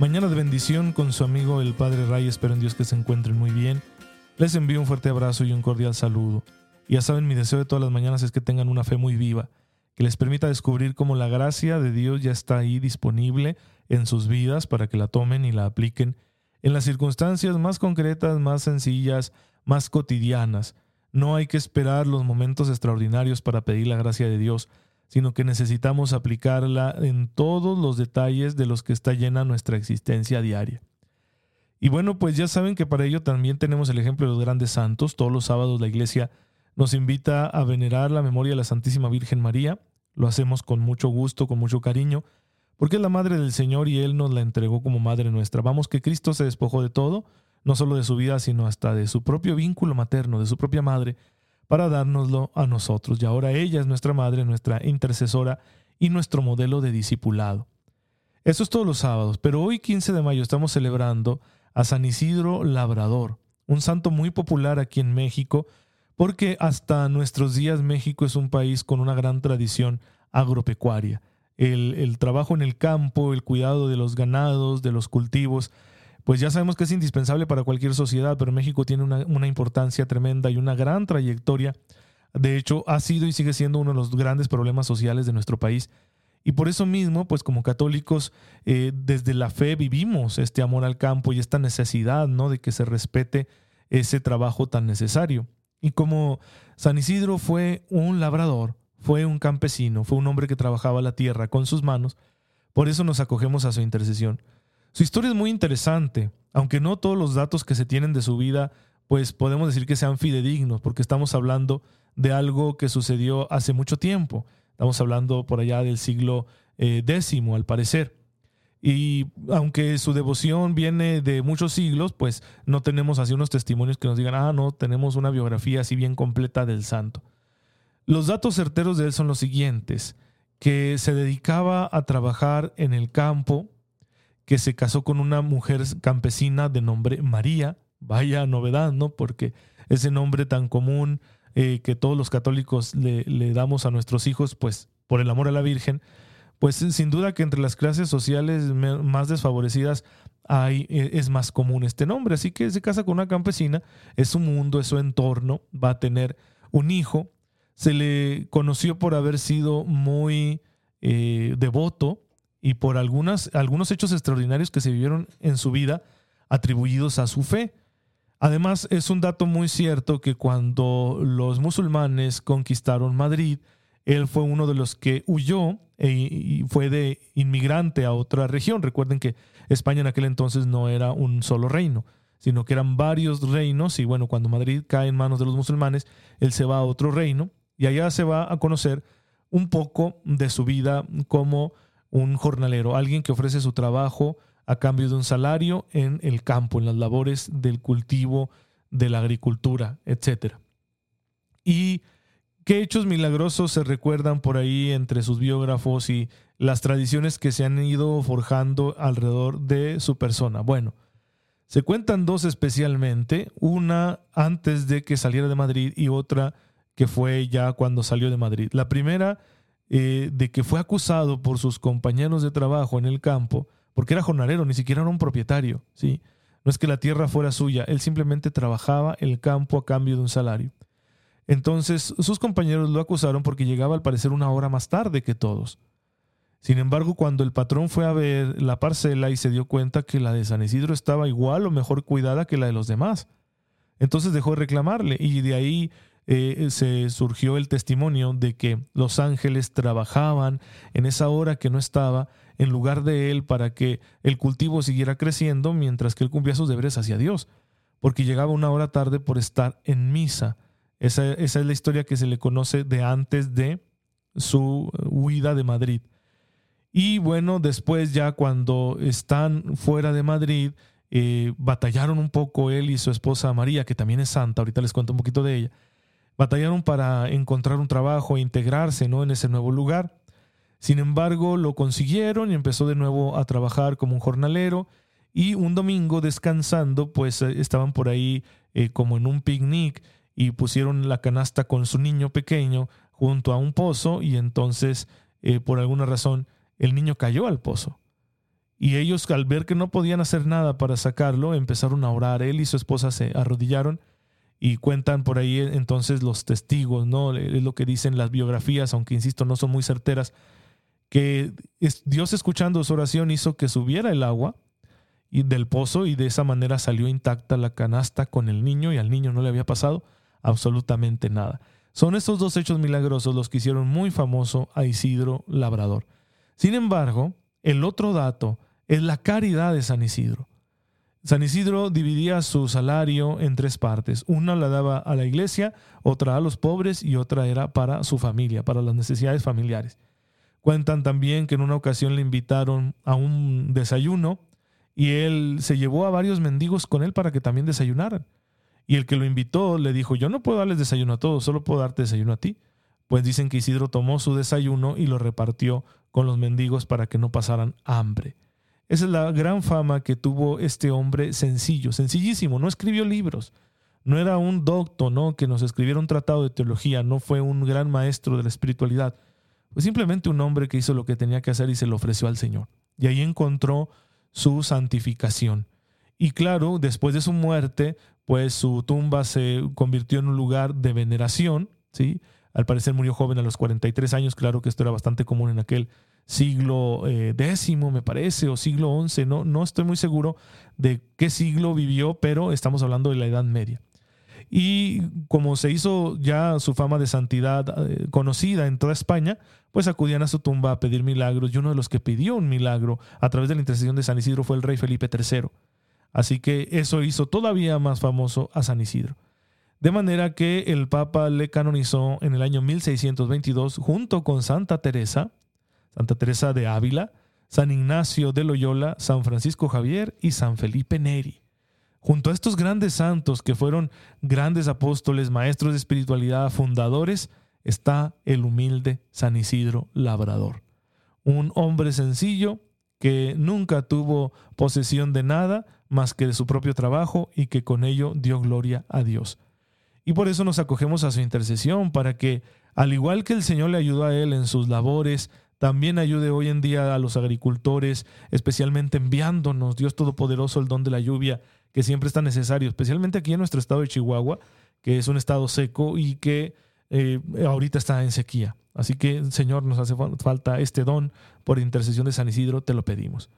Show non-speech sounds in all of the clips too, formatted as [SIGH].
Mañana de bendición con su amigo el Padre Ray. Espero en Dios que se encuentren muy bien. Les envío un fuerte abrazo y un cordial saludo. Ya saben, mi deseo de todas las mañanas es que tengan una fe muy viva, que les permita descubrir cómo la gracia de Dios ya está ahí disponible en sus vidas para que la tomen y la apliquen en las circunstancias más concretas, más sencillas, más cotidianas. No hay que esperar los momentos extraordinarios para pedir la gracia de Dios sino que necesitamos aplicarla en todos los detalles de los que está llena nuestra existencia diaria. Y bueno, pues ya saben que para ello también tenemos el ejemplo de los grandes santos. Todos los sábados la iglesia nos invita a venerar la memoria de la Santísima Virgen María. Lo hacemos con mucho gusto, con mucho cariño, porque es la Madre del Señor y Él nos la entregó como Madre nuestra. Vamos que Cristo se despojó de todo, no solo de su vida, sino hasta de su propio vínculo materno, de su propia Madre, para dárnoslo a nosotros. Y ahora ella es nuestra madre, nuestra intercesora y nuestro modelo de discipulado. Eso es todos los sábados, pero hoy 15 de mayo estamos celebrando a San Isidro Labrador, un santo muy popular aquí en México, porque hasta nuestros días México es un país con una gran tradición agropecuaria. El, el trabajo en el campo, el cuidado de los ganados, de los cultivos, pues ya sabemos que es indispensable para cualquier sociedad, pero México tiene una, importancia tremenda y una gran trayectoria. De hecho, ha sido y sigue siendo uno de los grandes problemas sociales de nuestro país. Y por eso mismo, pues como católicos, eh, desde la fe vivimos este amor al campo y esta necesidad, ¿no? De que se respete ese trabajo tan necesario. Y como San Isidro fue un labrador, fue un campesino, fue un hombre que trabajaba la tierra con sus manos, por eso nos acogemos a su intercesión. Su historia es muy interesante, aunque no todos los datos que se tienen de su vida, pues podemos decir que sean fidedignos, porque estamos hablando de algo que sucedió hace mucho tiempo. Estamos hablando por allá del siglo eh, X, al parecer. Y aunque su devoción viene de muchos siglos, pues no tenemos así unos testimonios que nos digan, ah, no, tenemos una biografía así bien completa del santo. Los datos certeros de él son los siguientes, que se dedicaba a trabajar en el campo, que se casó con una mujer campesina de nombre María. Vaya novedad, ¿no? Porque ese nombre tan común eh, que todos los católicos le, damos a nuestros hijos, pues por el amor a la Virgen, pues sin duda que entre las clases sociales más desfavorecidas hay, e, es más común este nombre. Así que se casa con una campesina, es su mundo, es su entorno, va a tener un hijo. Se le conoció por haber sido muy eh, devoto y por algunos hechos extraordinarios que se vivieron en su vida atribuidos a su fe. Además, es un dato muy cierto que cuando los musulmanes conquistaron Madrid, él fue uno de los que huyó e, y fue de inmigrante a otra región. Recuerden que España en aquel entonces no era un solo reino, sino que eran varios reinos y bueno, cuando Madrid cae en manos de los musulmanes, él se va a otro reino y allá se va a conocer un poco de su vida como un jornalero, alguien que ofrece su trabajo a cambio de un salario en el campo, en las labores del cultivo, de la agricultura, etc. ¿Y qué hechos milagrosos se recuerdan por ahí entre sus biógrafos y las tradiciones que se han ido forjando alrededor de su persona? Bueno, se cuentan dos especialmente, una antes de que saliera de Madrid y otra que fue ya cuando salió de Madrid. La primera eh, de que fue acusado por sus compañeros de trabajo en el campo, porque era jornalero, ni siquiera era un propietario, ¿sí? No es que la tierra fuera suya, él simplemente trabajaba el campo a cambio de un salario. Entonces sus compañeros lo acusaron porque llegaba al parecer una hora más tarde que todos. Sin embargo, cuando el patrón fue a ver la parcela y se dio cuenta que la de San Isidro estaba igual o mejor cuidada que la de los demás, entonces dejó de reclamarle y de ahí eh, se surgió el testimonio de que los ángeles trabajaban en esa hora que no estaba en lugar de él para que el cultivo siguiera creciendo mientras que él cumplía sus deberes hacia Dios, porque llegaba una hora tarde por estar en misa. Esa, esa es la historia que se le conoce de antes de su huida de Madrid. Y bueno, después ya cuando están fuera de Madrid, eh, batallaron un poco él y su esposa María, que también es santa, ahorita les cuento un poquito de ella, batallaron para encontrar un trabajo e integrarse ¿no? en ese nuevo lugar. Sin embargo, lo consiguieron y empezó de nuevo a trabajar como un jornalero y un domingo descansando, pues eh, estaban por ahí eh, como en un picnic y pusieron la canasta con su niño pequeño junto a un pozo y entonces eh, por alguna razón el niño cayó al pozo. Y ellos al ver que no podían hacer nada para sacarlo, empezaron a orar. Él y su esposa se arrodillaron y cuentan por ahí entonces los testigos, ¿no? Es lo que dicen las biografías, aunque insisto, no son muy certeras, que Dios escuchando su oración hizo que subiera el agua y del pozo y de esa manera salió intacta la canasta con el niño y al niño no le había pasado absolutamente nada. Son estos dos hechos milagrosos los que hicieron muy famoso a Isidro Labrador. Sin embargo, el otro dato es la caridad de San Isidro. San Isidro dividía su salario en tres partes. Una la daba a la iglesia, otra a los pobres y otra era para su familia, para las necesidades familiares. Cuentan también que en una ocasión le invitaron a un desayuno y él se llevó a varios mendigos con él para que también desayunaran. Y el que lo invitó le dijo, yo no puedo darles desayuno a todos, solo puedo darte desayuno a ti. Pues dicen que Isidro tomó su desayuno y lo repartió con los mendigos para que no pasaran hambre. Esa es la gran fama que tuvo este hombre sencillo, sencillísimo, no escribió libros, no era un docto, ¿no? que nos escribiera un tratado de teología, no fue un gran maestro de la espiritualidad, fue simplemente un hombre que hizo lo que tenía que hacer y se lo ofreció al Señor. Y ahí encontró su santificación. Y claro, después de su muerte, pues su tumba se convirtió en un lugar de veneración, ¿sí? Al parecer murió joven a los 43 años, claro que esto era bastante común en aquel siglo X, eh, me parece, o siglo XI, no, no estoy muy seguro de qué siglo vivió, pero estamos hablando de la Edad Media. Y como se hizo ya su fama de santidad eh, conocida en toda España, pues acudían a su tumba a pedir milagros y uno de los que pidió un milagro a través de la intercesión de San Isidro fue el rey Felipe III. Así que eso hizo todavía más famoso a San Isidro. De manera que el Papa le canonizó en el año 1622 junto con Santa Teresa, Santa Teresa de Ávila, San Ignacio de Loyola, San Francisco Javier y San Felipe Neri. Junto a estos grandes santos que fueron grandes apóstoles, maestros de espiritualidad, fundadores, está el humilde San Isidro Labrador. Un hombre sencillo que nunca tuvo posesión de nada más que de su propio trabajo y que con ello dio gloria a Dios. Y por eso nos acogemos a su intercesión, para que, al igual que el Señor le ayudó a él en sus labores, también ayude hoy en día a los agricultores, especialmente enviándonos, Dios Todopoderoso, el don de la lluvia, que siempre está necesario, especialmente aquí en nuestro estado de Chihuahua, que es un estado seco y que eh, ahorita está en sequía. Así que, Señor, nos hace falta este don por intercesión de San Isidro, te lo pedimos.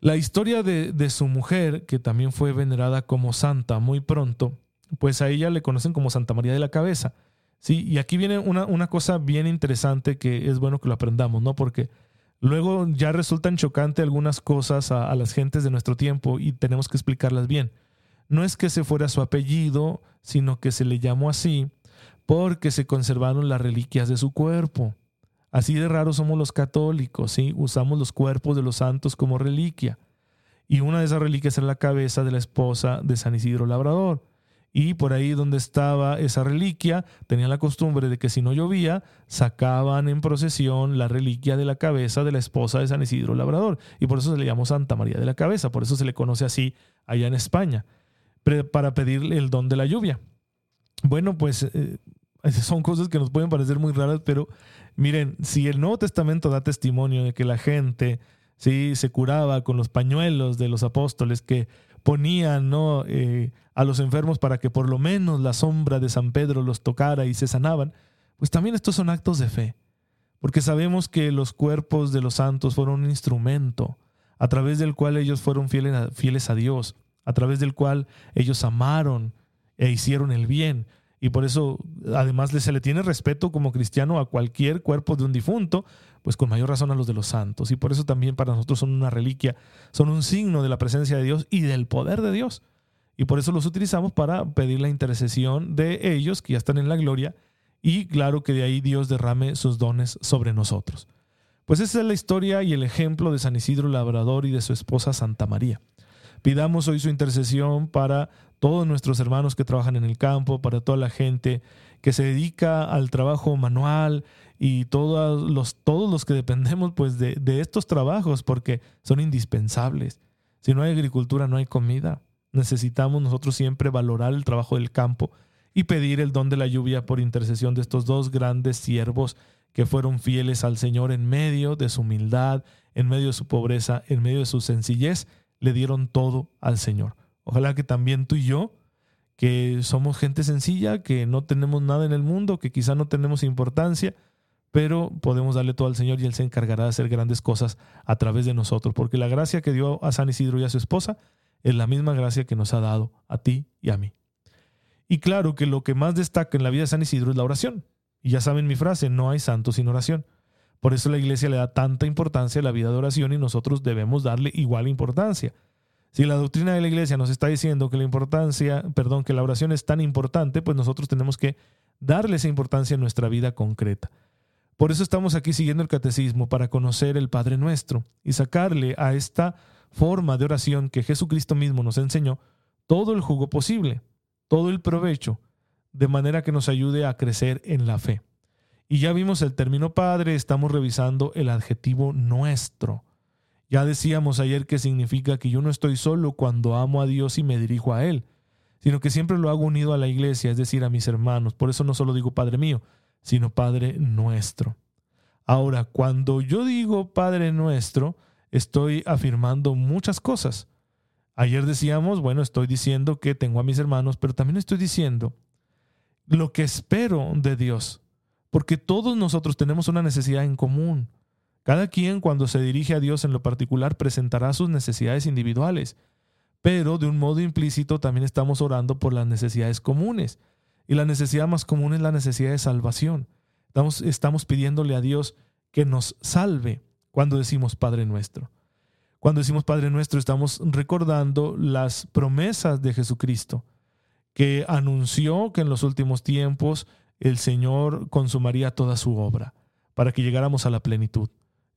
La historia de, su mujer, que también fue venerada como santa muy pronto, pues a ella le conocen como Santa María de la Cabeza. Sí, y aquí viene una, una cosa bien interesante que es bueno que lo aprendamos, ¿no? Porque luego ya resultan chocantes algunas cosas a, las gentes de nuestro tiempo y tenemos que explicarlas bien. No es que se fuera su apellido, sino que se le llamó así porque se conservaron las reliquias de su cuerpo. Así de raros somos los católicos, ¿sí? Usamos los cuerpos de los santos como reliquia. Y una de esas reliquias era la cabeza de la esposa de San Isidro Labrador. Y por ahí donde estaba esa reliquia, tenían la costumbre de que si no llovía, sacaban en procesión la reliquia de la cabeza de la esposa de San Isidro Labrador. Y por eso se le llamó Santa María de la Cabeza, por eso se le conoce así allá en España, para pedirle el don de la lluvia. Bueno, pues eh, [LAUGHS] son cosas que nos pueden parecer muy raras, pero miren, si el Nuevo Testamento da testimonio de que la gente sí se curaba con los pañuelos de los apóstoles que ponían ¿no? Eh, a los enfermos para que por lo menos la sombra de San Pedro los tocara y se sanaban, pues también estos son actos de fe, porque sabemos que los cuerpos de los santos fueron un instrumento a través del cual ellos fueron fieles fieles a Dios, a través del cual ellos amaron e hicieron el bien. Y por eso, además, se le tiene respeto como cristiano a cualquier cuerpo de un difunto, pues con mayor razón a los de los santos. Y por eso también para nosotros son una reliquia, son un signo de la presencia de Dios y del poder de Dios. Y por eso los utilizamos para pedir la intercesión de ellos que ya están en la gloria y claro que de ahí Dios derrame sus dones sobre nosotros. Pues esa es la historia y el ejemplo de San Isidro Labrador y de su esposa Santa María. Pidamos hoy su intercesión para todos nuestros hermanos que trabajan en el campo, para toda la gente que se dedica al trabajo manual y todos los, todos los que dependemos pues de, de estos trabajos porque son indispensables. Si no hay agricultura no hay comida. Necesitamos nosotros siempre valorar el trabajo del campo y pedir el don de la lluvia por intercesión de estos dos grandes siervos que fueron fieles al Señor en medio de su humildad, en medio de su pobreza, en medio de su sencillez, le dieron todo al Señor. Ojalá que también tú y yo, que somos gente sencilla, que no tenemos nada en el mundo, que quizá no tenemos importancia, pero podemos darle todo al Señor y Él se encargará de hacer grandes cosas a través de nosotros, porque la gracia que dio a San Isidro y a su esposa es la misma gracia que nos ha dado a ti y a mí. Y claro que lo que más destaca en la vida de San Isidro es la oración. Y ya saben mi frase, no hay santo sin oración. Por eso la iglesia le da tanta importancia a la vida de oración y nosotros debemos darle igual importancia. Si la doctrina de la iglesia nos está diciendo que la importancia, perdón, que la oración es tan importante, pues nosotros tenemos que darle esa importancia en nuestra vida concreta. Por eso estamos aquí siguiendo el catecismo para conocer el Padre Nuestro y sacarle a esta forma de oración que Jesucristo mismo nos enseñó todo el jugo posible, todo el provecho, de manera que nos ayude a crecer en la fe. Y ya vimos el término Padre, estamos revisando el adjetivo nuestro. Ya decíamos ayer que significa que yo no estoy solo cuando amo a Dios y me dirijo a Él, sino que siempre lo hago unido a la iglesia, es decir, a mis hermanos. Por eso no solo digo Padre mío, sino Padre nuestro. Ahora, cuando yo digo Padre nuestro, estoy afirmando muchas cosas. Ayer decíamos, bueno, estoy diciendo que tengo a mis hermanos, pero también estoy diciendo lo que espero de Dios, porque todos nosotros tenemos una necesidad en común. Cada quien cuando se dirige a Dios en lo particular presentará sus necesidades individuales, pero de un modo implícito también estamos orando por las necesidades comunes. Y la necesidad más común es la necesidad de salvación. Estamos, estamos pidiéndole a Dios que nos salve cuando decimos Padre nuestro. Cuando decimos Padre nuestro estamos recordando las promesas de Jesucristo, que anunció que en los últimos tiempos el Señor consumaría toda su obra para que llegáramos a la plenitud.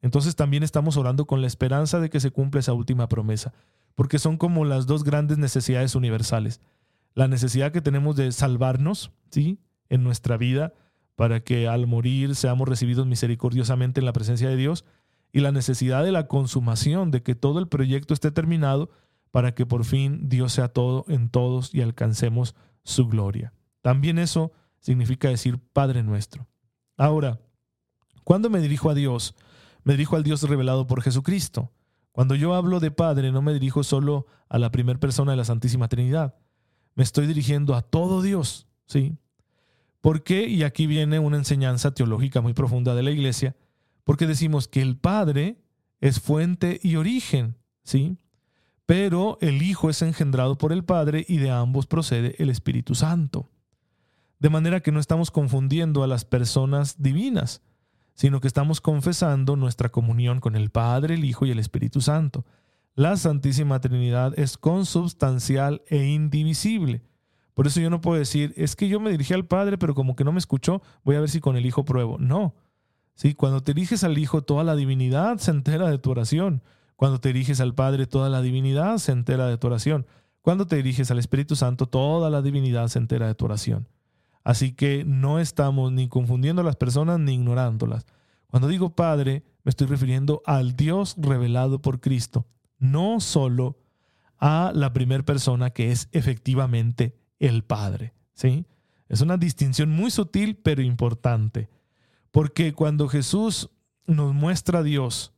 Entonces también estamos orando con la esperanza de que se cumpla esa última promesa, porque son como las dos grandes necesidades universales la necesidad que tenemos de salvarnos, ¿sí? En nuestra vida, para que al morir seamos recibidos misericordiosamente en la presencia de Dios, y la necesidad de la consumación, de que todo el proyecto esté terminado, para que por fin Dios sea todo en todos y alcancemos su gloria. También eso significa decir Padre nuestro. Ahora, cuando me dirijo a Dios, me dirijo al Dios revelado por Jesucristo. Cuando yo hablo de Padre, no me dirijo solo a la primera persona de la Santísima Trinidad, me estoy dirigiendo a todo Dios, ¿sí? ¿Por qué? Y aquí viene una enseñanza teológica muy profunda de la iglesia, porque decimos que el Padre es fuente y origen, ¿sí? Pero el Hijo es engendrado por el Padre y de ambos procede el Espíritu Santo. De manera que no estamos confundiendo a las personas divinas, sino que estamos confesando nuestra comunión con el Padre, el Hijo y el Espíritu Santo. La Santísima Trinidad es consubstancial e indivisible. Por eso yo no puedo decir, es que yo me dirigí al Padre, pero como que no me escuchó, voy a ver si con el Hijo pruebo. No. Sí, cuando te diriges al Hijo, toda la divinidad se entera de tu oración. Cuando te diriges al Padre, toda la divinidad se entera de tu oración. Cuando te diriges al Espíritu Santo, toda la divinidad se entera de tu oración. Así que no estamos ni confundiendo a las personas ni ignorándolas. Cuando digo Padre, me estoy refiriendo al Dios revelado por Cristo, no solo a la primera persona que es efectivamente el Padre. ¿sí? Es una distinción muy sutil pero importante, porque cuando Jesús nos muestra a Dios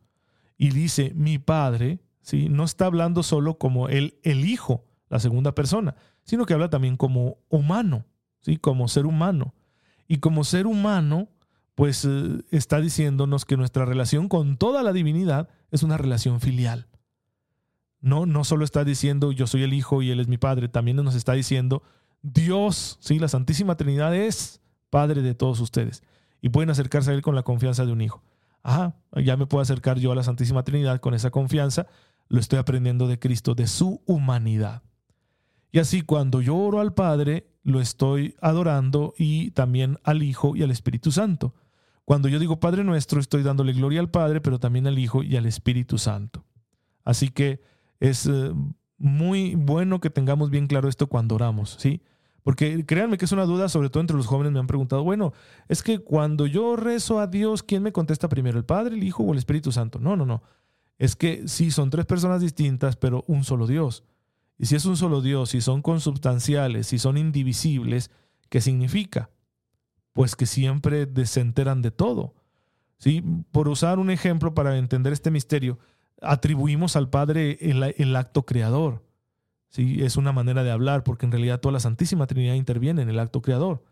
y dice mi Padre, ¿sí? no está hablando solo como el, el Hijo, la segunda persona, sino que habla también como humano, ¿sí? como ser humano. Y como ser humano, pues eh, está diciéndonos que nuestra relación con toda la divinidad es una relación filial. No, no solo está diciendo yo soy el Hijo y Él es mi Padre, también nos está diciendo Dios, ¿sí? la Santísima Trinidad es Padre de todos ustedes. Y pueden acercarse a Él con la confianza de un hijo. Ajá, ya me puedo acercar yo a la Santísima Trinidad con esa confianza. Lo estoy aprendiendo de Cristo, de su humanidad. Y así cuando yo oro al Padre, lo estoy adorando y también al Hijo y al Espíritu Santo. Cuando yo digo Padre nuestro, estoy dándole gloria al Padre, pero también al Hijo y al Espíritu Santo. Así que es eh, muy bueno que tengamos bien claro esto cuando oramos, ¿sí? Porque créanme que es una duda, sobre todo entre los jóvenes me han preguntado, bueno, es que cuando yo rezo a Dios, ¿quién me contesta primero, el Padre, el Hijo o el Espíritu Santo? No, no, no. Es que sí, son tres personas distintas, pero un solo Dios. Y si es un solo Dios, si son consubstanciales, si son indivisibles, ¿qué significa? Pues que siempre se enteran de todo. ¿Sí? Por usar un ejemplo para entender este misterio, atribuimos al Padre el, acto creador. ¿Sí? Es una manera de hablar, porque en realidad toda la Santísima Trinidad interviene en el acto creador.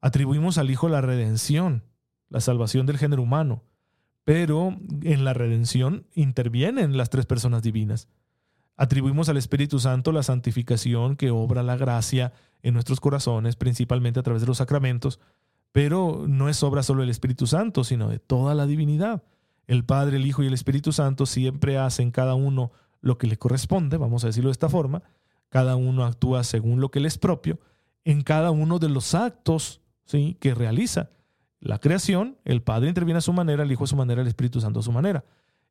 Atribuimos al Hijo la redención, la salvación del género humano, pero en la redención intervienen las tres personas divinas. Atribuimos al Espíritu Santo la santificación que obra la gracia en nuestros corazones, principalmente a través de los sacramentos, pero no es obra solo del Espíritu Santo, sino de toda la divinidad. El Padre, el Hijo y el Espíritu Santo siempre hacen cada uno lo que le corresponde, vamos a decirlo de esta forma, cada uno actúa según lo que le es propio, en cada uno de los actos ¿sí? que realiza. La creación, el Padre interviene a su manera, el Hijo a su manera, el Espíritu Santo a su manera.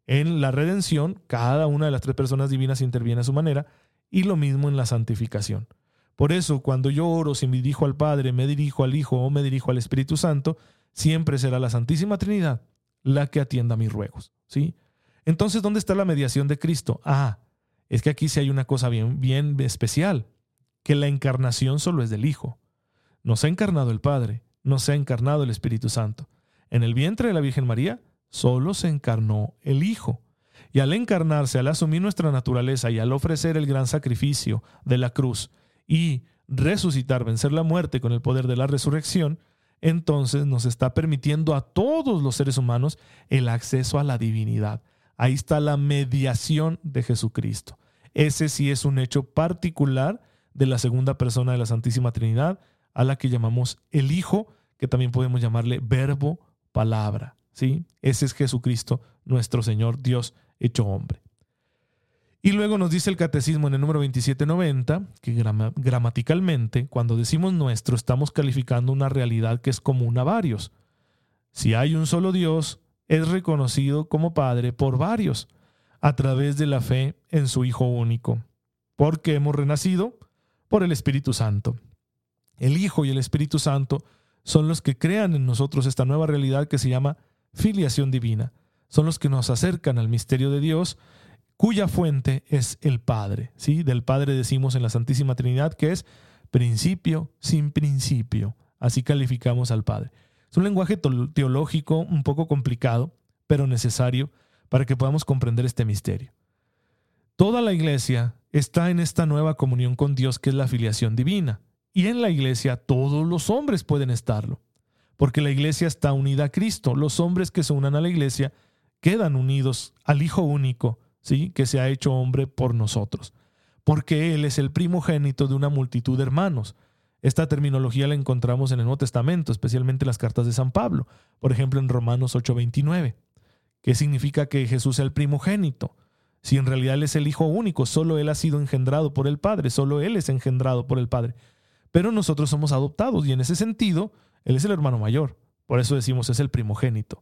En la redención, cada una de las tres personas divinas interviene a su manera y lo mismo en la santificación. Por eso, cuando yo oro, si me dirijo al Padre, me dirijo al Hijo o me dirijo al Espíritu Santo, siempre será la Santísima Trinidad la que atienda mis ruegos. ¿sí? Entonces, ¿dónde está la mediación de Cristo? Ah, es que aquí sí hay una cosa bien, bien especial, que la encarnación solo es del Hijo. No se ha encarnado el Padre, no se ha encarnado el Espíritu Santo. En el vientre de la Virgen María solo se encarnó el Hijo. Y al encarnarse, al asumir nuestra naturaleza y al ofrecer el gran sacrificio de la cruz y resucitar, vencer la muerte con el poder de la resurrección, entonces nos está permitiendo a todos los seres humanos el acceso a la divinidad. Ahí está la mediación de Jesucristo. Ese sí es un hecho particular de la segunda persona de la Santísima Trinidad, a la que llamamos el Hijo, que también podemos llamarle verbo, palabra. ¿Sí? Ese es Jesucristo, nuestro Señor, Dios hecho hombre. Y luego nos dice el catecismo en el número 2790 que gramaticalmente, cuando decimos nuestro, estamos calificando una realidad que es común a varios. Si hay un solo Dios, es reconocido como Padre por varios, a través de la fe en su Hijo único, porque hemos renacido por el Espíritu Santo. El Hijo y el Espíritu Santo son los que crean en nosotros esta nueva realidad que se llama filiación divina. Son los que nos acercan al misterio de Dios, cuya fuente es el Padre. ¿sí? Del Padre decimos en la Santísima Trinidad que es principio sin principio. Así calificamos al Padre. Es un lenguaje teológico un poco complicado, pero necesario para que podamos comprender este misterio. Toda la iglesia está en esta nueva comunión con Dios que es la filiación divina. Y en la iglesia todos los hombres pueden estarlo porque la iglesia está unida a Cristo. Los hombres que se unan a la iglesia quedan unidos al Hijo único, ¿sí? que se ha hecho hombre por nosotros, porque Él es el primogénito de una multitud de hermanos. Esta terminología la encontramos en el Nuevo Testamento, especialmente en las cartas de San Pablo, por ejemplo en Romanos 8:29, que significa que Jesús es el primogénito. Si en realidad Él es el Hijo único, solo Él ha sido engendrado por el Padre, solo Él es engendrado por el Padre. Pero nosotros somos adoptados y en ese sentido, él es el hermano mayor, por eso decimos es el primogénito.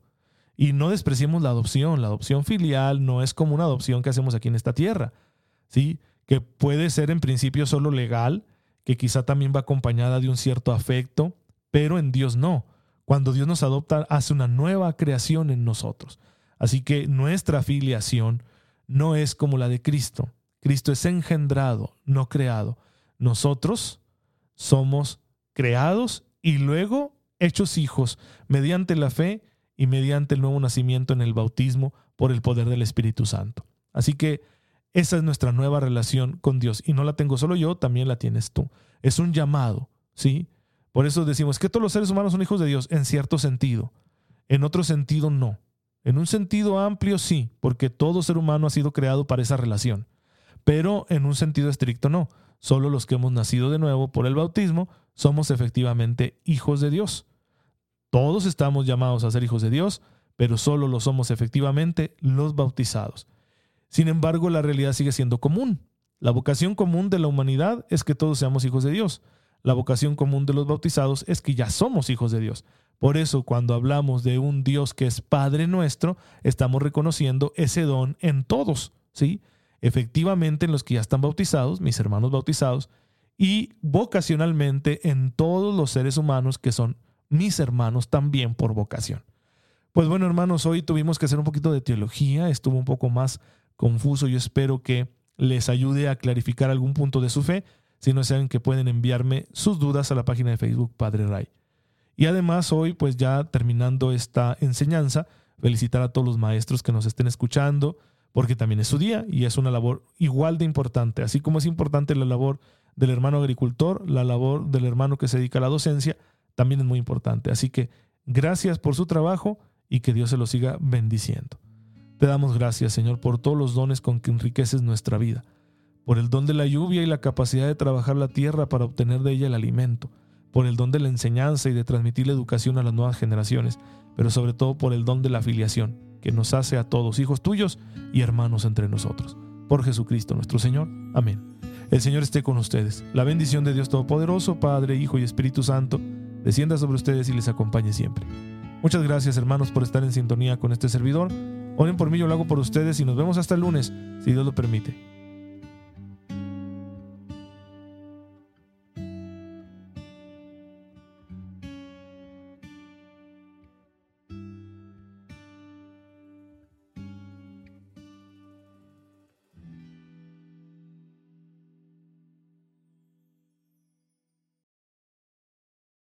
Y no despreciemos la adopción, la adopción filial no es como una adopción que hacemos aquí en esta tierra, ¿sí? que puede ser en principio solo legal, que quizá también va acompañada de un cierto afecto, pero en Dios no. Cuando Dios nos adopta, hace una nueva creación en nosotros. Así que nuestra filiación no es como la de Cristo. Cristo es engendrado, no creado. Nosotros somos creados y luego hechos hijos mediante la fe y mediante el nuevo nacimiento en el bautismo por el poder del Espíritu Santo. Así que esa es nuestra nueva relación con Dios y no la tengo solo yo, también la tienes tú. Es un llamado, ¿sí? Por eso decimos que todos los seres humanos son hijos de Dios en cierto sentido, en otro sentido no. En un sentido amplio sí, porque todo ser humano ha sido creado para esa relación, pero en un sentido estricto no. Solo los que hemos nacido de nuevo por el bautismo somos efectivamente hijos de Dios. Todos estamos llamados a ser hijos de Dios, pero solo lo somos efectivamente los bautizados. Sin embargo, la realidad sigue siendo común. La vocación común de la humanidad es que todos seamos hijos de Dios. la vocación común de los bautizados es que ya somos hijos de Dios. Por eso cuando hablamos de un Dios que es Padre nuestro, estamos reconociendo ese don en todos, ¿sí? Efectivamente en los que ya están bautizados, mis hermanos bautizados, y vocacionalmente en todos los seres humanos que son mis hermanos también por vocación. Pues bueno, hermanos, hoy tuvimos que hacer un poquito de teología, estuvo un poco más confuso, yo espero que les ayude a clarificar algún punto de su fe, si no saben que pueden enviarme sus dudas a la página de Facebook Padre Ray. Y además hoy, pues ya terminando esta enseñanza, felicitar a todos los maestros que nos estén escuchando, porque también es su día y es una labor igual de importante. Así como es importante la labor del hermano agricultor, la labor del hermano que se dedica a la docencia, también es muy importante. Así que gracias por su trabajo y que Dios se lo siga bendiciendo. Te damos gracias, Señor, por todos los dones con que enriqueces nuestra vida, por el don de la lluvia y la capacidad de trabajar la tierra para obtener de ella el alimento por el don de la enseñanza y de transmitir la educación a las nuevas generaciones, pero sobre todo por el don de la afiliación, que nos hace a todos hijos tuyos y hermanos entre nosotros. Por Jesucristo nuestro Señor. Amén. El Señor esté con ustedes. La bendición de Dios Todopoderoso, Padre, Hijo y Espíritu Santo, descienda sobre ustedes y les acompañe siempre. Muchas gracias hermanos por estar en sintonía con este servidor. Oren por mí, yo lo hago por ustedes y nos vemos hasta el lunes, si Dios lo permite.